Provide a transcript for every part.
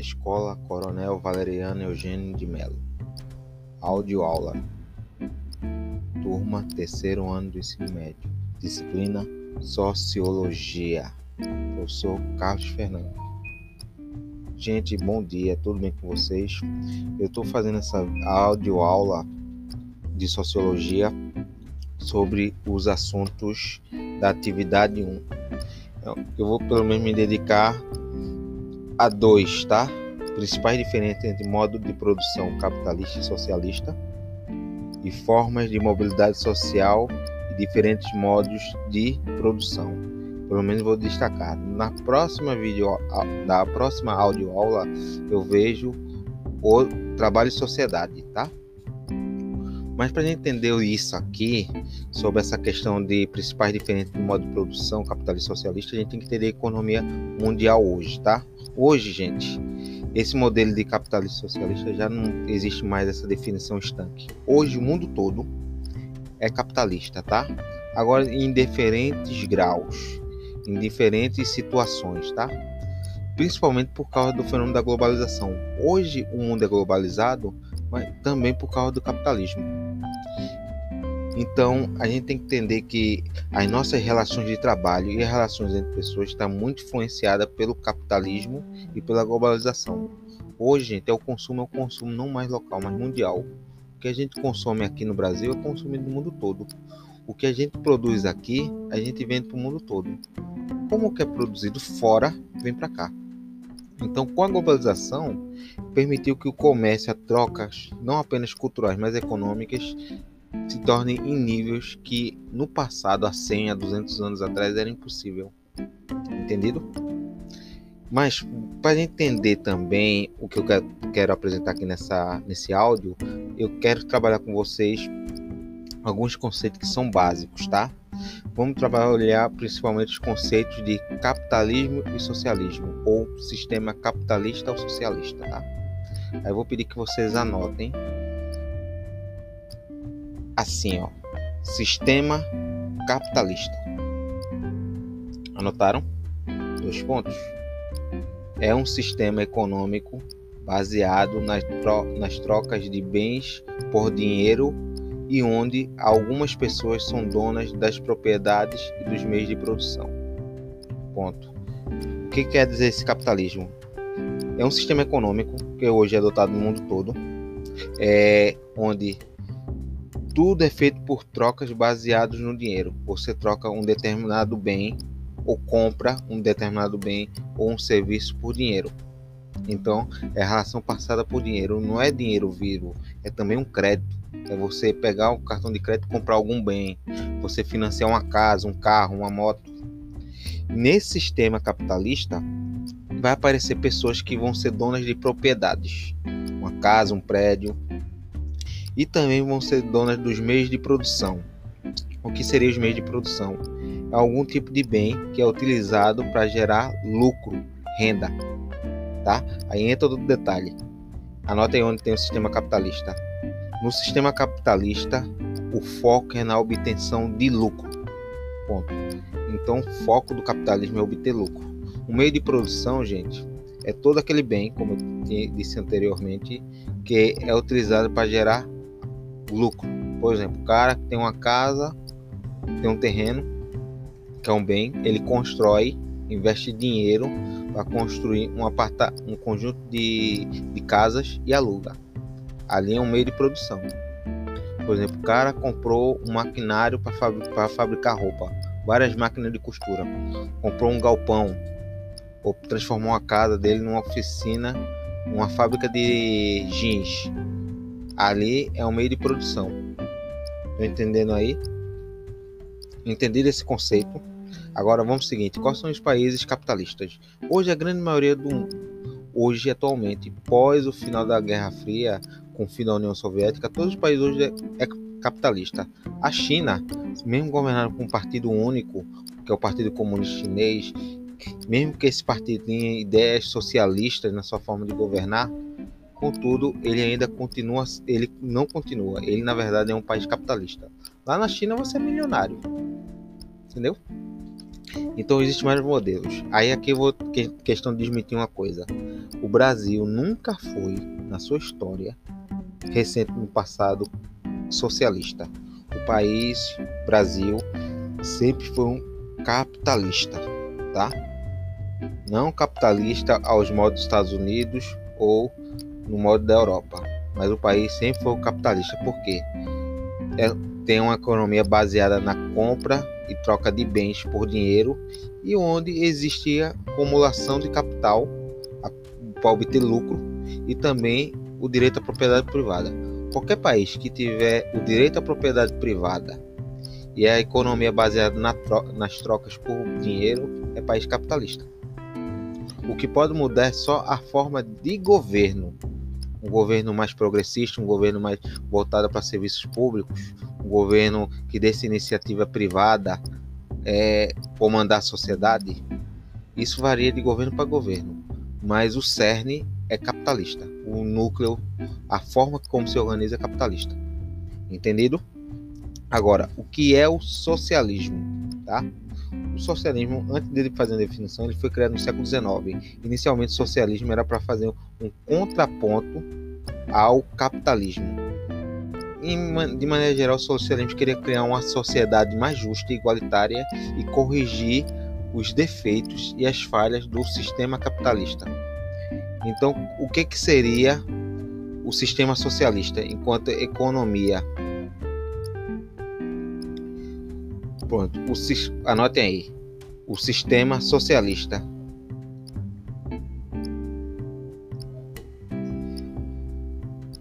Escola Coronel Valeriano Eugênio de Mello. Áudio aula. Turma terceiro ano do ensino médio. Disciplina Sociologia. Professor Carlos Fernando. Gente, bom dia, tudo bem com vocês? Eu estou fazendo essa áudio aula de sociologia sobre os assuntos da atividade 1. Eu vou pelo menos me dedicar a dois, tá? Principais diferenças entre modo de produção capitalista e socialista e formas de mobilidade social e diferentes modos de produção. Pelo menos vou destacar. Na próxima vídeo, na próxima aula, eu vejo o trabalho e sociedade, tá? Mas para entender isso aqui, sobre essa questão de principais diferenças do modo de produção capitalista e socialista, a gente tem que entender a economia mundial hoje, tá? Hoje, gente, esse modelo de capitalista socialista já não existe mais essa definição estanque. Hoje, o mundo todo é capitalista, tá? Agora, em diferentes graus, em diferentes situações, tá? Principalmente por causa do fenômeno da globalização. Hoje, o mundo é globalizado, mas também por causa do capitalismo. Então, a gente tem que entender que as nossas relações de trabalho e as relações entre pessoas estão muito influenciadas pelo capitalismo e pela globalização. Hoje, gente, é o consumo, é o consumo não mais local, mas mundial. O que a gente consome aqui no Brasil é consumido no mundo todo. O que a gente produz aqui, a gente vende para o mundo todo. Como o que é produzido fora, vem para cá. Então, com a globalização, permitiu que o comércio, a trocas, não apenas culturais, mas econômicas, se tornem em níveis que no passado, há 100 a 200 anos atrás, era impossível. Entendido? Mas para entender também o que eu quero apresentar aqui nessa, nesse áudio, eu quero trabalhar com vocês alguns conceitos que são básicos, tá? Vamos trabalhar principalmente os conceitos de capitalismo e socialismo, ou sistema capitalista ou socialista, tá? Aí eu vou pedir que vocês anotem assim, ó. Sistema capitalista. Anotaram? Dois pontos. É um sistema econômico baseado nas, tro nas trocas de bens por dinheiro e onde algumas pessoas são donas das propriedades e dos meios de produção. Ponto. O que quer dizer esse capitalismo? É um sistema econômico que hoje é adotado no mundo todo, é, onde tudo é feito por trocas baseadas no dinheiro. Você troca um determinado bem ou compra um determinado bem ou um serviço por dinheiro. Então, é relação passada por dinheiro. Não é dinheiro vivo, é também um crédito. É você pegar o cartão de crédito e comprar algum bem. Você financiar uma casa, um carro, uma moto. Nesse sistema capitalista, vai aparecer pessoas que vão ser donas de propriedades. Uma casa, um prédio, e também vão ser donas dos meios de produção. O que seriam os meios de produção? É algum tipo de bem que é utilizado para gerar lucro, renda. Tá? Aí entra todo detalhe. Anota aí onde tem o sistema capitalista. No sistema capitalista, o foco é na obtenção de lucro. Ponto. Então, o foco do capitalismo é obter lucro. O meio de produção, gente, é todo aquele bem, como eu disse anteriormente, que é utilizado para gerar lucro. Por exemplo, o cara que tem uma casa, tem um terreno, que é um bem, ele constrói, investe dinheiro para construir um, aparta um conjunto de, de casas e aluga. Ali é um meio de produção. Por exemplo, o cara comprou um maquinário para fabricar, fabricar roupa, várias máquinas de costura, comprou um galpão, ou transformou a casa dele numa oficina, uma fábrica de jeans ali é um meio de produção. Tô entendendo aí? Entendido esse conceito? Agora vamos ao seguinte: quais são os países capitalistas? Hoje a grande maioria do hoje atualmente, pós o final da Guerra Fria, com o fim da União Soviética, todos os países hoje é, é capitalista. A China, mesmo governada por um partido único, que é o Partido Comunista Chinês, mesmo que esse partido tenha ideias socialistas na sua forma de governar, Contudo, ele ainda continua, ele não continua. Ele na verdade é um país capitalista. Lá na China você é milionário. Entendeu? Então existem vários modelos. Aí aqui eu vou questão de desmentir uma coisa. O Brasil nunca foi, na sua história recente no passado, socialista. O país, Brasil, sempre foi um capitalista, tá? Não capitalista aos modos dos Estados Unidos ou no modo da Europa, mas o país sempre foi capitalista. Por quê? É, tem uma economia baseada na compra e troca de bens por dinheiro e onde existia acumulação de capital para obter lucro e também o direito à propriedade privada. Qualquer país que tiver o direito à propriedade privada e a economia baseada na tro nas trocas por dinheiro é país capitalista. O que pode mudar é só a forma de governo. Um governo mais progressista, um governo mais voltado para serviços públicos, um governo que desse iniciativa privada é, comandar a sociedade, isso varia de governo para governo, mas o cerne é capitalista. O núcleo, a forma como se organiza é capitalista. Entendido? Agora, o que é o socialismo? Tá? O socialismo, antes dele fazer a definição, ele foi criado no século XIX. Inicialmente, o socialismo era para fazer um contraponto ao capitalismo de maneira geral, o socialismo queria criar uma sociedade mais justa e igualitária e corrigir os defeitos e as falhas do sistema capitalista. Então, o que, que seria o sistema socialista enquanto economia? Pronto, o, anotem aí. O sistema socialista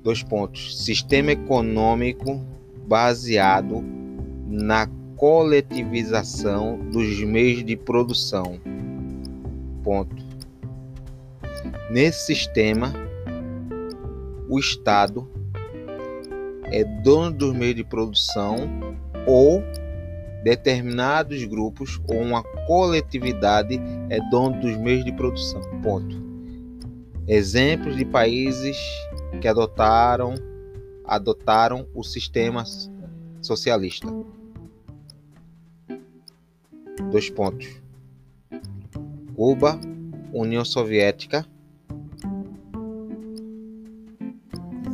Dois pontos. Sistema econômico baseado na coletivização dos meios de produção. Ponto. Nesse sistema, o Estado é dono dos meios de produção ou determinados grupos ou uma coletividade é dono dos meios de produção. Ponto. Exemplos de países que adotaram adotaram o sistema socialista. Dois pontos. Cuba, União Soviética,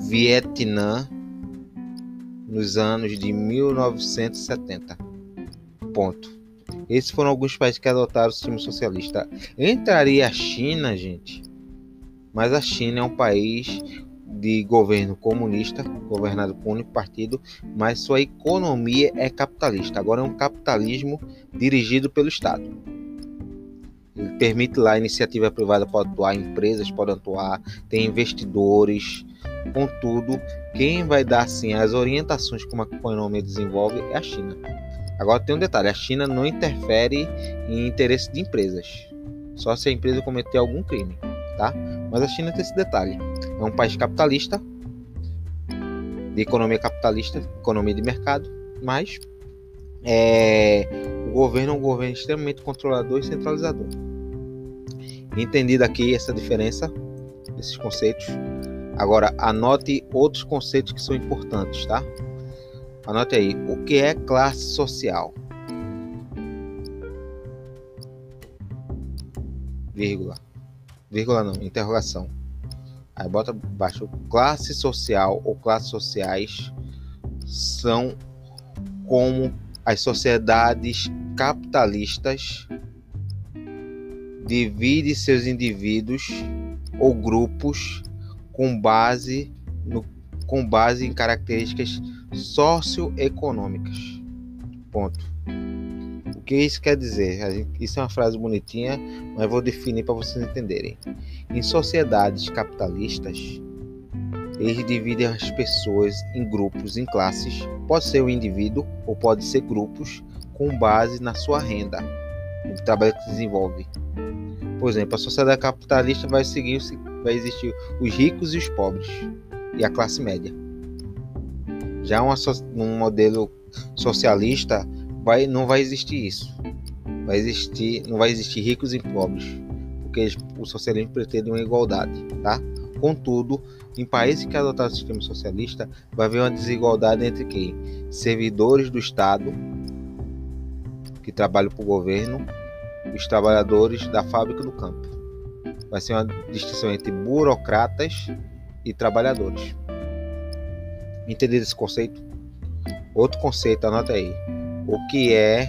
Vietnã nos anos de 1970. Ponto. Esses foram alguns países que adotaram o sistema socialista. Entraria a China, gente. Mas a China é um país de governo comunista, governado por um único partido, mas sua economia é capitalista. Agora é um capitalismo dirigido pelo Estado. Ele permite lá a iniciativa privada pode atuar, empresas podem atuar, tem investidores. Contudo, quem vai dar assim as orientações como a economia desenvolve é a China. Agora tem um detalhe: a China não interfere em interesse de empresas, só se a empresa cometer algum crime tá? Mas a China tem esse detalhe. É um país capitalista, de economia capitalista, economia de mercado, mas é, o governo é um governo extremamente controlador e centralizador. Entendida aqui essa diferença, esses conceitos. Agora, anote outros conceitos que são importantes, tá? Anote aí. O que é classe social? Vírgula vírgula não, interrogação. Aí bota baixo classe social ou classes sociais são como as sociedades capitalistas divide seus indivíduos ou grupos com base com base em características socioeconômicas. Ponto que isso quer dizer? Isso é uma frase bonitinha, mas vou definir para vocês entenderem. Em sociedades capitalistas, eles dividem as pessoas em grupos, em classes. Pode ser o um indivíduo ou pode ser grupos com base na sua renda, no trabalho que desenvolve. Por exemplo, a sociedade capitalista vai seguir, vai existir os ricos e os pobres e a classe média. Já uma, um modelo socialista vai, não vai existir isso. Vai existir, não vai existir ricos e pobres, porque o socialismo pretende uma igualdade, tá? Contudo, em países que adotaram o sistema socialista, vai haver uma desigualdade entre quem? Servidores do Estado, que trabalham para o governo, os trabalhadores da fábrica do campo. Vai ser uma distinção entre burocratas e trabalhadores. Entendido esse conceito? Outro conceito, anota aí. O que é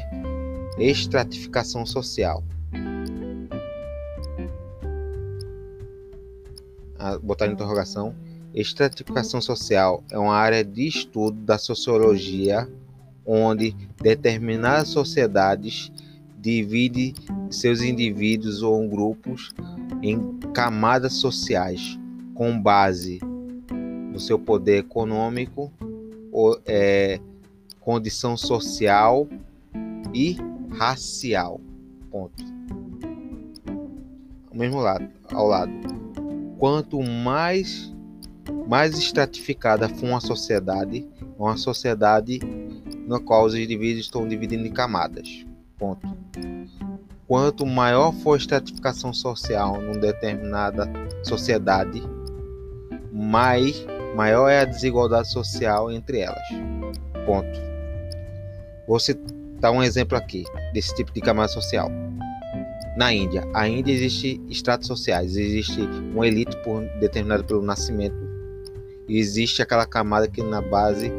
estratificação social? Ah, botar em interrogação. Estratificação social é uma área de estudo da sociologia onde determinadas sociedades dividem seus indivíduos ou grupos em camadas sociais com base no seu poder econômico, ou, é, condição social e racial. Ponto. Ao mesmo lado, ao lado. Quanto mais mais estratificada for uma sociedade, uma sociedade na qual os indivíduos estão dividindo em camadas. Ponto. Quanto maior for a estratificação social numa determinada sociedade, mais maior é a desigualdade social entre elas. Ponto. Vou citar um exemplo aqui desse tipo de camada social. Na Índia, a Índia existe estratos sociais, existe uma elite por, determinada pelo nascimento, e existe aquela camada que na base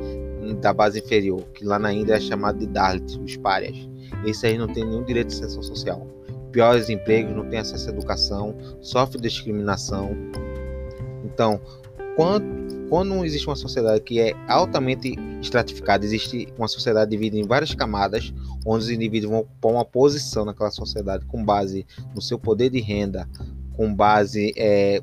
da base inferior, que lá na Índia é chamada de Dalit, os párias. Esses aí não tem nenhum direito de extensão social. Piores empregos, não tem acesso à educação, sofre discriminação. Então, quando existe uma sociedade que é altamente estratificada, existe uma sociedade dividida em várias camadas, onde os indivíduos vão ocupar uma posição naquela sociedade com base no seu poder de renda, com base é,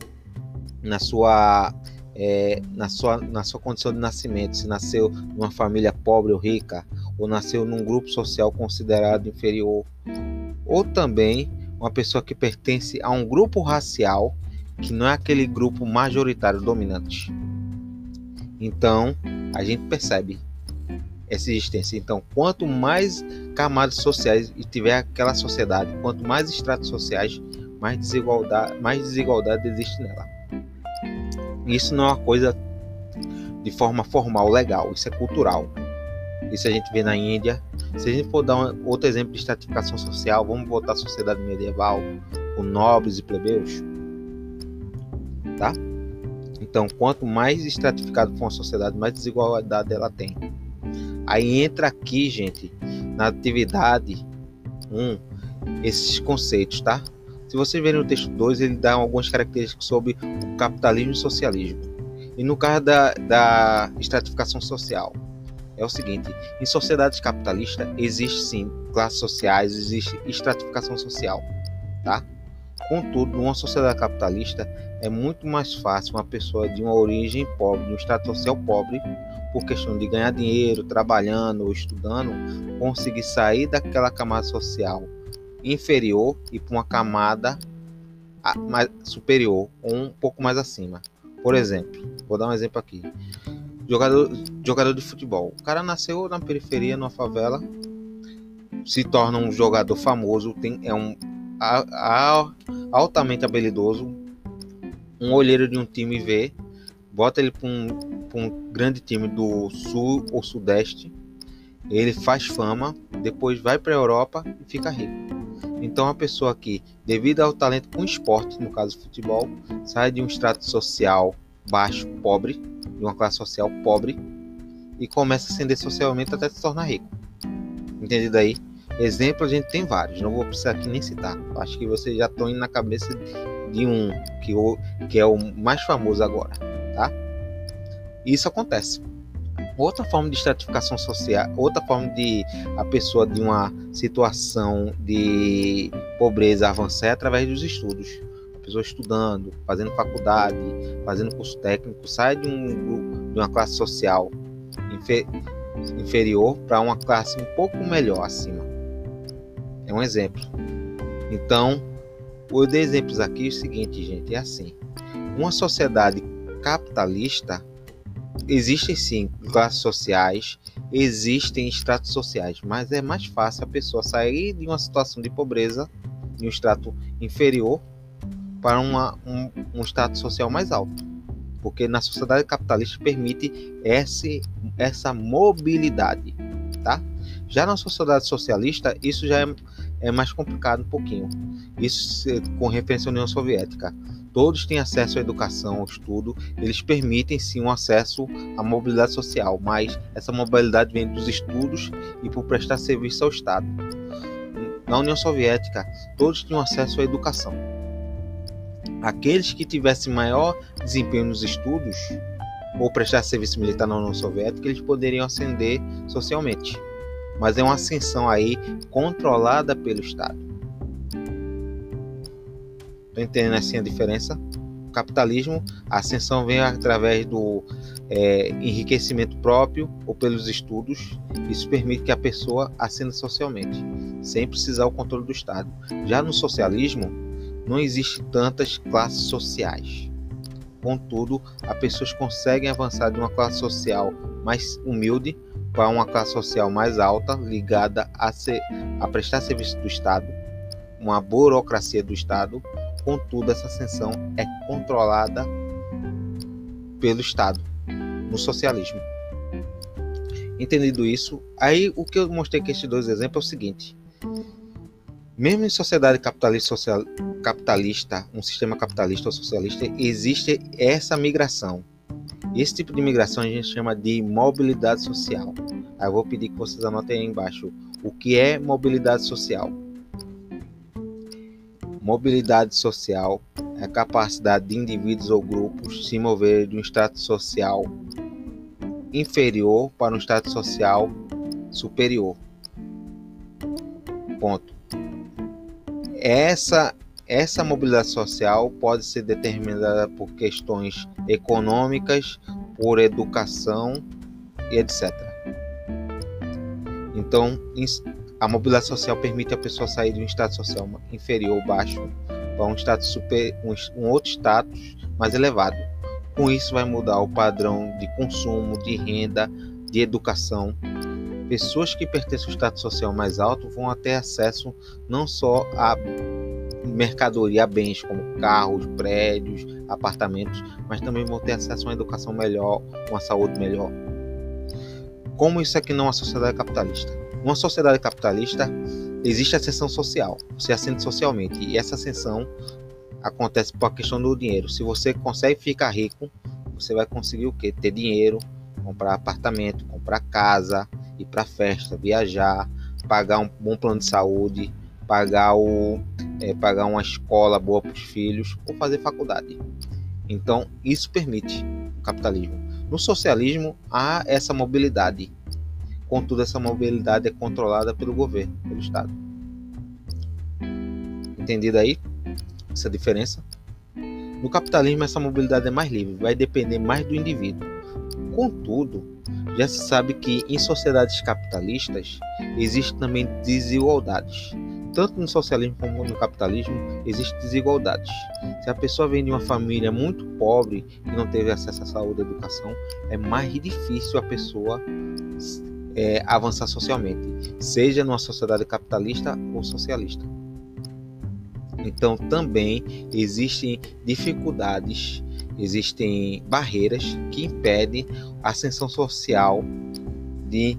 na sua é, na, sua, na sua condição de nascimento, se nasceu numa família pobre ou rica, ou nasceu num grupo social considerado inferior, ou também uma pessoa que pertence a um grupo racial que não é aquele grupo majoritário dominante. Então, a gente percebe essa existência. Então, quanto mais camadas sociais tiver aquela sociedade, quanto mais estratos sociais, mais desigualdade, mais desigualdade existe nela. Isso não é uma coisa de forma formal, legal, isso é cultural. Isso a gente vê na Índia. Se a gente for dar um, outro exemplo de estratificação social, vamos voltar à sociedade medieval, com nobres e plebeus. Tá? Então, quanto mais estratificado for uma sociedade, mais desigualdade ela tem. Aí entra aqui, gente, na atividade 1, um, esses conceitos, tá? Se vocês verem o texto 2, ele dá algumas características sobre o capitalismo e o socialismo. E no caso da, da estratificação social, é o seguinte: em sociedades capitalistas existe sim classes sociais, existe estratificação social, tá? Contudo, numa sociedade capitalista é muito mais fácil uma pessoa de uma origem pobre, de um estado social pobre, por questão de ganhar dinheiro, trabalhando ou estudando, conseguir sair daquela camada social inferior e para uma camada mais superior ou um pouco mais acima. Por exemplo, vou dar um exemplo aqui. Jogador, jogador de futebol. O cara nasceu na periferia, numa favela, se torna um jogador famoso, tem, é um altamente habilidoso, um olheiro de um time vê, bota ele para um, um grande time do sul ou sudeste, ele faz fama, depois vai para a Europa e fica rico. Então a pessoa que, devido ao talento com esporte, no caso futebol, sai de um extrato social baixo, pobre, de uma classe social pobre, e começa a ascender socialmente até se tornar rico. Entendido aí? Exemplo a gente tem vários, não vou precisar aqui nem citar. Acho que vocês já estão indo na cabeça de um que, o, que é o mais famoso agora, tá? Isso acontece. Outra forma de estratificação social, outra forma de a pessoa de uma situação de pobreza avançar é através dos estudos. A pessoa estudando, fazendo faculdade, fazendo curso técnico, sai de um de uma classe social inferior para uma classe um pouco melhor acima. É um exemplo. Então, eu dei exemplos aqui o seguinte, gente, é assim. Uma sociedade capitalista existem sim classes sociais, existem estratos sociais, mas é mais fácil a pessoa sair de uma situação de pobreza, de um extrato inferior, para uma, um, um status social mais alto. Porque na sociedade capitalista permite esse, essa mobilidade, tá? Já na sociedade socialista, isso já é é mais complicado um pouquinho. Isso com referência à União Soviética. Todos têm acesso à educação, ao estudo, eles permitem sim um acesso à mobilidade social, mas essa mobilidade vem dos estudos e por prestar serviço ao Estado. Na União Soviética, todos tinham acesso à educação. Aqueles que tivessem maior desempenho nos estudos ou prestar serviço militar na União Soviética, eles poderiam ascender socialmente. Mas é uma ascensão aí controlada pelo Estado. Estou entendendo assim a diferença? O capitalismo, a ascensão vem através do é, enriquecimento próprio ou pelos estudos. Isso permite que a pessoa ascenda socialmente, sem precisar o controle do Estado. Já no socialismo, não existe tantas classes sociais. Contudo, as pessoas conseguem avançar de uma classe social mais humilde para uma classe social mais alta, ligada a, ser, a prestar serviço do Estado, uma burocracia do Estado. Contudo, essa ascensão é controlada pelo Estado no socialismo. Entendido isso, aí o que eu mostrei com estes dois exemplos é o seguinte: mesmo em sociedade capitalista, social, capitalista, um sistema capitalista ou socialista, existe essa migração. Esse tipo de migração a gente chama de mobilidade social. Aí eu vou pedir que vocês anotem aí embaixo o que é mobilidade social. Mobilidade social é a capacidade de indivíduos ou grupos se moverem de um status social inferior para um status social superior. Ponto. Essa essa mobilidade social pode ser determinada por questões econômicas, por educação e etc. Então, a mobilidade social permite a pessoa sair de um status social inferior ou baixo para um status super, um, outro status mais elevado. Com isso vai mudar o padrão de consumo, de renda, de educação. Pessoas que pertencem ao status social mais alto vão ter acesso não só a mercadoria bens como carros, prédios, apartamentos, mas também vão ter acesso a uma educação melhor, uma saúde melhor. Como isso aqui não é uma sociedade capitalista? Uma sociedade capitalista existe ascensão social, você ascende socialmente e essa ascensão acontece por a questão do dinheiro. Se você consegue ficar rico, você vai conseguir o que? Ter dinheiro, comprar apartamento, comprar casa, ir para festa, viajar, pagar um bom plano de saúde, pagar, o, é, pagar uma escola boa para os filhos ou fazer faculdade. Então, isso permite o capitalismo. No socialismo, há essa mobilidade. Contudo, essa mobilidade é controlada pelo governo, pelo Estado. Entendido aí essa diferença? No capitalismo, essa mobilidade é mais livre, vai depender mais do indivíduo. Contudo, já se sabe que em sociedades capitalistas existem também desigualdades tanto no socialismo como no capitalismo, existem desigualdades. Se a pessoa vem de uma família muito pobre e não teve acesso à saúde e educação, é mais difícil a pessoa é, avançar socialmente, seja numa sociedade capitalista ou socialista. Então, também existem dificuldades, existem barreiras que impedem a ascensão social de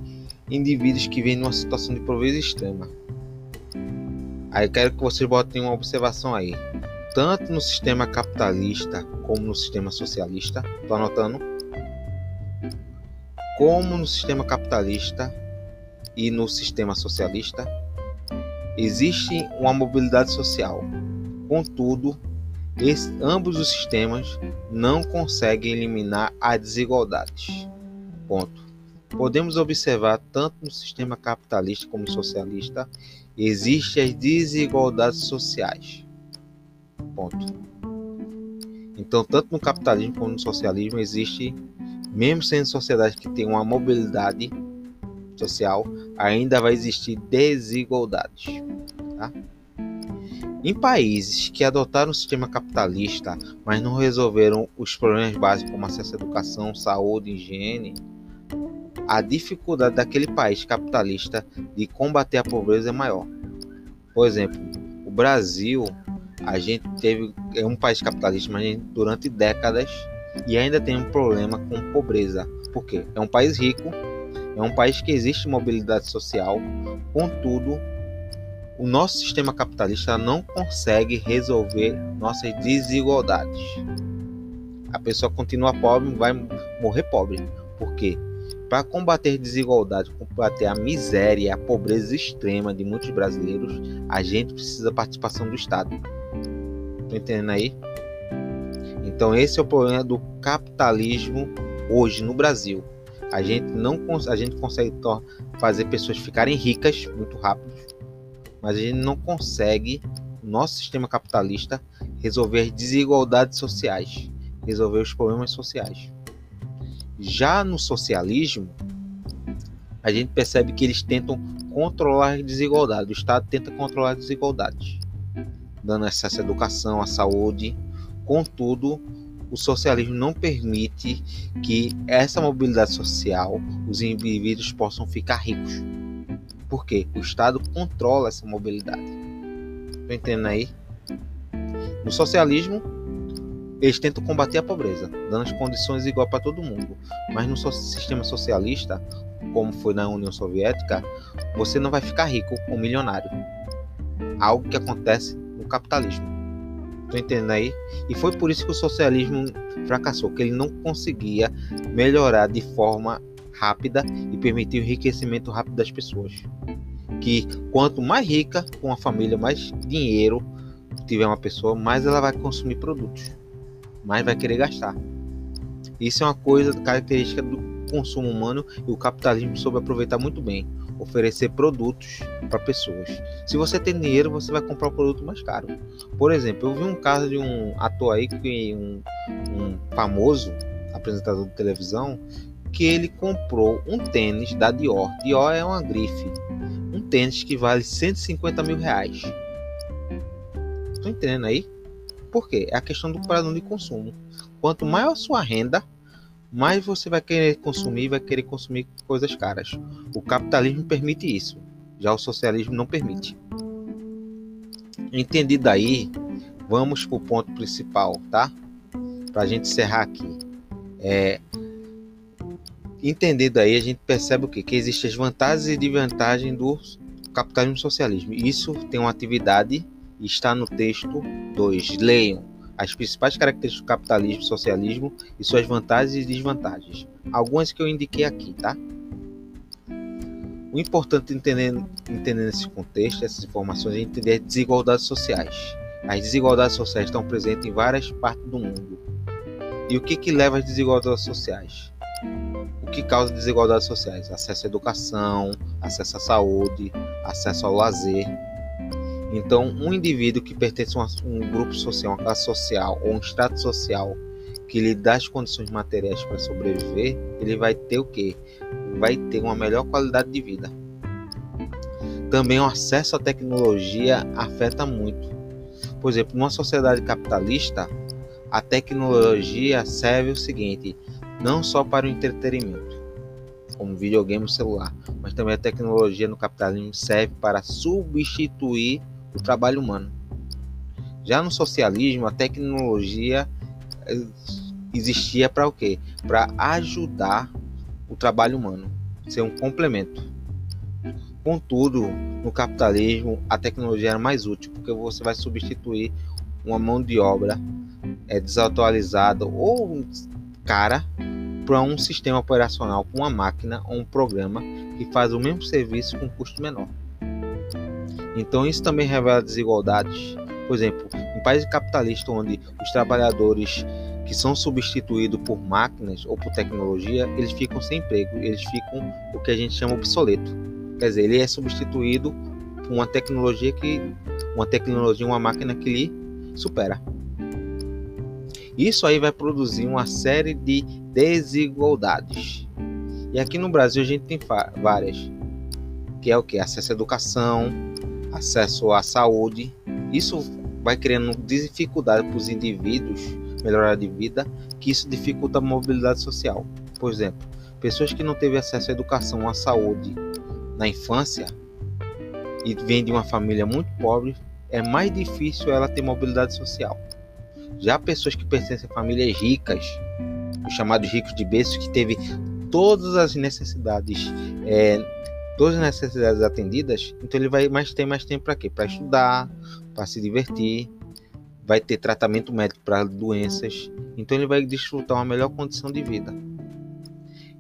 indivíduos que vêm numa situação de pobreza extrema. Aí quero que vocês botem uma observação aí. Tanto no sistema capitalista como no sistema socialista, tô anotando. Como no sistema capitalista e no sistema socialista, existe uma mobilidade social. Contudo, esse, ambos os sistemas não conseguem eliminar as desigualdades. Ponto. Podemos observar tanto no sistema capitalista como socialista existem as desigualdades sociais. Ponto. Então, tanto no capitalismo como no socialismo existe, mesmo sendo sociedades que têm uma mobilidade social, ainda vai existir desigualdades. Tá? Em países que adotaram o sistema capitalista, mas não resolveram os problemas básicos como acesso à educação, saúde, higiene, a dificuldade daquele país capitalista de combater a pobreza é maior. Por exemplo, o Brasil, a gente teve é um país capitalista, mas gente, durante décadas e ainda tem um problema com pobreza. Por quê? É um país rico, é um país que existe mobilidade social, contudo, o nosso sistema capitalista não consegue resolver nossas desigualdades. A pessoa continua pobre, vai morrer pobre. Por quê? Para combater desigualdade, combater a miséria, a pobreza extrema de muitos brasileiros, a gente precisa da participação do Estado. Estão entendendo aí? Então esse é o problema do capitalismo hoje no Brasil. A gente não a gente consegue fazer pessoas ficarem ricas muito rápido, mas a gente não consegue, no nosso sistema capitalista, resolver desigualdades sociais, resolver os problemas sociais. Já no socialismo, a gente percebe que eles tentam controlar a desigualdade, o Estado tenta controlar as desigualdades, dando acesso à educação, à saúde. Contudo, o socialismo não permite que essa mobilidade social, os indivíduos possam ficar ricos. Por quê? O Estado controla essa mobilidade. Estão entendendo aí? No socialismo, eles tentam combater a pobreza, dando as condições iguais para todo mundo. Mas no sistema socialista, como foi na União Soviética, você não vai ficar rico ou milionário. Algo que acontece no capitalismo. Tô entendendo aí? E foi por isso que o socialismo fracassou, que ele não conseguia melhorar de forma rápida e permitir o enriquecimento rápido das pessoas. Que quanto mais rica, com a família, mais dinheiro tiver uma pessoa, mais ela vai consumir produtos, mais vai querer gastar. Isso é uma coisa característica do consumo humano e o capitalismo soube aproveitar muito bem oferecer produtos para pessoas. Se você tem dinheiro, você vai comprar o produto mais caro. Por exemplo, eu vi um caso de um ator aí, que um, um famoso apresentador de televisão, que ele comprou um tênis da Dior. Dior é uma grife. Um tênis que vale 150 mil reais. Estou entendendo aí? Por quê? É a questão do padrão de consumo. Quanto maior a sua renda, mais você vai querer consumir, vai querer consumir coisas caras. O capitalismo permite isso, já o socialismo não permite. Entendido aí, vamos para o ponto principal, tá? Para a gente encerrar aqui. É, entendido aí, a gente percebe o quê? Que existem as vantagens e desvantagens do capitalismo e socialismo. Isso tem uma atividade está no texto 2. Leiam as principais características do capitalismo e socialismo e suas vantagens e desvantagens. Algumas que eu indiquei aqui, tá? O importante entender, entender nesse contexto, essas informações, é entender as desigualdades sociais. As desigualdades sociais estão presentes em várias partes do mundo. E o que, que leva às desigualdades sociais? O que causa desigualdades sociais? Acesso à educação, acesso à saúde, acesso ao lazer, então, um indivíduo que pertence a um grupo social, uma classe social ou um estado social que lhe dá as condições materiais para sobreviver, ele vai ter o quê? Vai ter uma melhor qualidade de vida. Também o acesso à tecnologia afeta muito. Por exemplo, numa sociedade capitalista, a tecnologia serve o seguinte: não só para o entretenimento, como videogame celular, mas também a tecnologia no capitalismo serve para substituir o trabalho humano. Já no socialismo, a tecnologia eh, existia para o quê? Para ajudar o trabalho humano, ser um complemento. Contudo, no capitalismo, a tecnologia era mais útil, porque você vai substituir uma mão de obra é, desatualizada ou cara para um sistema operacional, com uma máquina ou um programa que faz o mesmo serviço com custo menor. Então isso também revela desigualdades. Por exemplo, em países capitalistas onde os trabalhadores que são substituídos por máquinas ou por tecnologia, eles ficam sem emprego, eles ficam o que a gente chama obsoleto. Quer dizer, ele é substituído por uma tecnologia que uma tecnologia, uma máquina que lhe supera. Isso aí vai produzir uma série de desigualdades. E aqui no Brasil a gente tem várias, que é o que? Acesso à educação, acesso à saúde. Isso vai criando dificuldade para os indivíduos melhorar de vida, que isso dificulta a mobilidade social. Por exemplo, pessoas que não teve acesso à educação, à saúde na infância e vêm de uma família muito pobre, é mais difícil ela ter mobilidade social. Já pessoas que pertencem a famílias ricas, os chamados ricos de berço, que teve todas as necessidades é, todas as necessidades atendidas, então ele vai mais ter mais tempo para quê? Para estudar, para se divertir, vai ter tratamento médico para doenças, então ele vai desfrutar uma melhor condição de vida.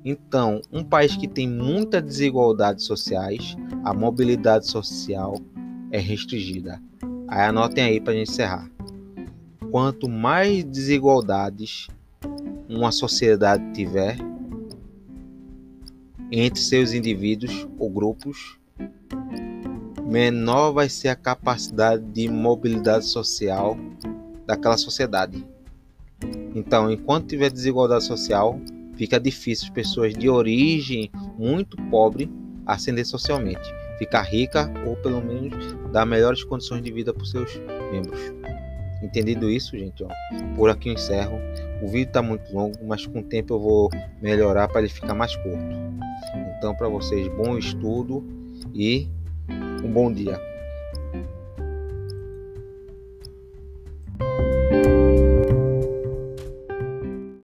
Então, um país que tem muitas desigualdades sociais, a mobilidade social é restringida. Aí anotem aí para a gente encerrar. Quanto mais desigualdades uma sociedade tiver entre seus indivíduos ou grupos, menor vai ser a capacidade de mobilidade social daquela sociedade. Então, enquanto tiver desigualdade social, fica difícil as pessoas de origem muito pobre ascender socialmente, ficar rica ou pelo menos dar melhores condições de vida para os seus membros. Entendido isso, gente, ó, por aqui eu encerro. O vídeo está muito longo, mas com o tempo eu vou melhorar para ele ficar mais curto. Então, para vocês, bom estudo e um bom dia.